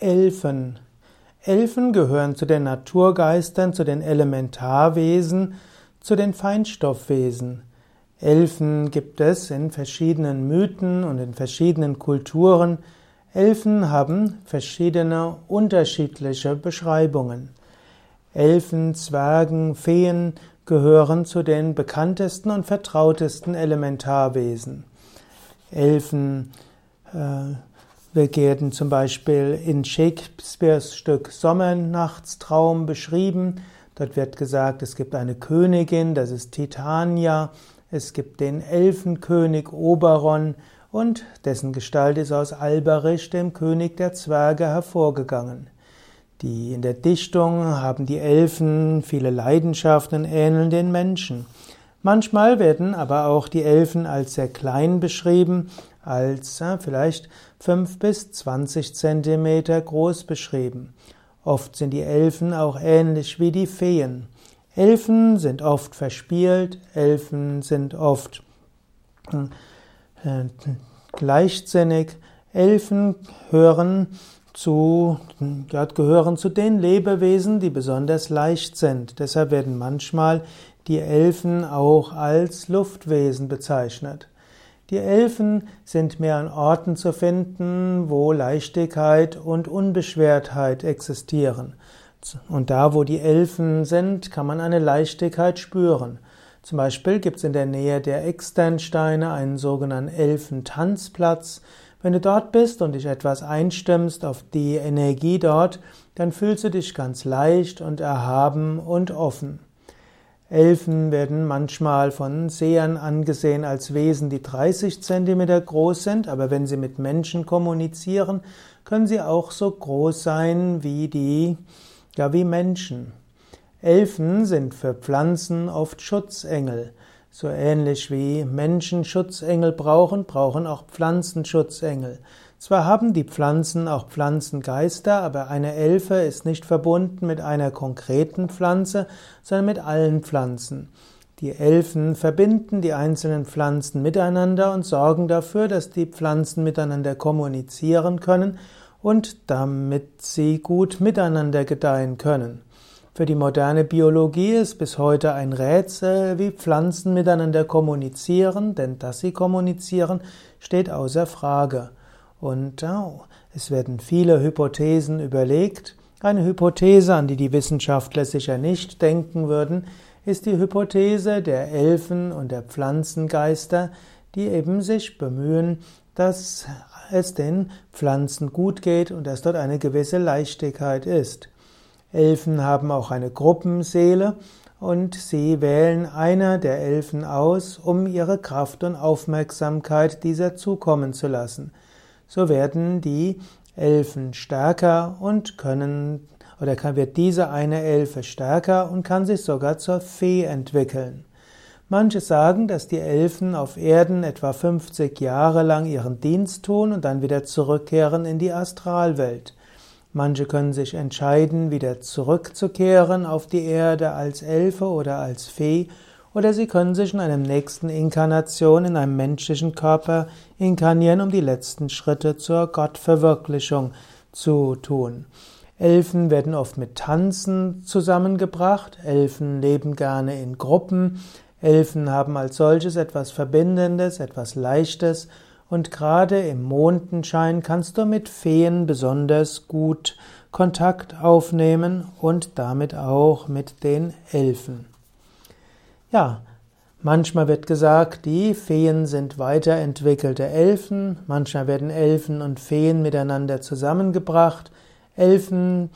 Elfen. Elfen gehören zu den Naturgeistern, zu den Elementarwesen, zu den Feinstoffwesen. Elfen gibt es in verschiedenen Mythen und in verschiedenen Kulturen. Elfen haben verschiedene unterschiedliche Beschreibungen. Elfen, Zwergen, Feen gehören zu den bekanntesten und vertrautesten Elementarwesen. Elfen äh, werden zum Beispiel in Shakespeares Stück Sommernachtstraum beschrieben. Dort wird gesagt, es gibt eine Königin, das ist Titania. Es gibt den Elfenkönig Oberon und dessen Gestalt ist aus Alberich, dem König der Zwerge, hervorgegangen. Die in der Dichtung haben die Elfen viele Leidenschaften ähneln den Menschen. Manchmal werden aber auch die Elfen als sehr klein beschrieben, als ja, vielleicht fünf bis zwanzig Zentimeter groß beschrieben. Oft sind die Elfen auch ähnlich wie die Feen. Elfen sind oft verspielt, Elfen sind oft äh, gleichsinnig, Elfen hören zu, gehören zu den Lebewesen, die besonders leicht sind. Deshalb werden manchmal die Elfen auch als Luftwesen bezeichnet. Die Elfen sind mehr an Orten zu finden, wo Leichtigkeit und Unbeschwertheit existieren. Und da, wo die Elfen sind, kann man eine Leichtigkeit spüren. Zum Beispiel gibt es in der Nähe der Externsteine einen sogenannten Elfentanzplatz. Wenn du dort bist und dich etwas einstimmst auf die Energie dort, dann fühlst du dich ganz leicht und erhaben und offen. Elfen werden manchmal von Sehern angesehen als Wesen, die 30 Zentimeter groß sind, aber wenn sie mit Menschen kommunizieren, können sie auch so groß sein wie die, ja, wie Menschen. Elfen sind für Pflanzen oft Schutzengel. So ähnlich wie Menschen Schutzengel brauchen, brauchen auch Pflanzen Schutzengel. Zwar haben die Pflanzen auch Pflanzengeister, aber eine Elfe ist nicht verbunden mit einer konkreten Pflanze, sondern mit allen Pflanzen. Die Elfen verbinden die einzelnen Pflanzen miteinander und sorgen dafür, dass die Pflanzen miteinander kommunizieren können und damit sie gut miteinander gedeihen können. Für die moderne Biologie ist bis heute ein Rätsel, wie Pflanzen miteinander kommunizieren, denn dass sie kommunizieren, steht außer Frage. Und es werden viele Hypothesen überlegt. Eine Hypothese, an die die Wissenschaftler sicher nicht denken würden, ist die Hypothese der Elfen und der Pflanzengeister, die eben sich bemühen, dass es den Pflanzen gut geht und dass dort eine gewisse Leichtigkeit ist. Elfen haben auch eine Gruppenseele und sie wählen einer der Elfen aus, um ihre Kraft und Aufmerksamkeit dieser zukommen zu lassen. So werden die Elfen stärker und können oder kann, wird diese eine Elfe stärker und kann sich sogar zur Fee entwickeln. Manche sagen, dass die Elfen auf Erden etwa 50 Jahre lang ihren Dienst tun und dann wieder zurückkehren in die Astralwelt. Manche können sich entscheiden, wieder zurückzukehren auf die Erde als Elfe oder als Fee oder sie können sich in einer nächsten Inkarnation in einem menschlichen Körper inkarnieren, um die letzten Schritte zur Gottverwirklichung zu tun. Elfen werden oft mit Tanzen zusammengebracht. Elfen leben gerne in Gruppen. Elfen haben als solches etwas Verbindendes, etwas Leichtes. Und gerade im Mondenschein kannst du mit Feen besonders gut Kontakt aufnehmen und damit auch mit den Elfen. Ja, manchmal wird gesagt, die Feen sind weiterentwickelte Elfen, manchmal werden Elfen und Feen miteinander zusammengebracht. Elfen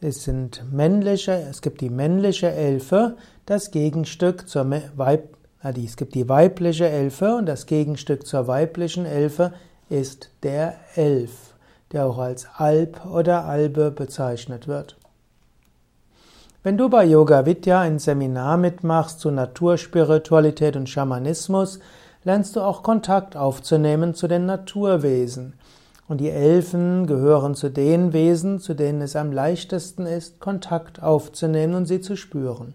es sind männliche, es gibt die männliche Elfe, das Gegenstück zur Weib, es gibt die weibliche Elfe und das Gegenstück zur weiblichen Elfe ist der Elf, der auch als Alp oder Albe bezeichnet wird. Wenn du bei Yoga Vidya ein Seminar mitmachst zu Naturspiritualität und Schamanismus, lernst du auch Kontakt aufzunehmen zu den Naturwesen. Und die Elfen gehören zu den Wesen, zu denen es am leichtesten ist, Kontakt aufzunehmen und sie zu spüren.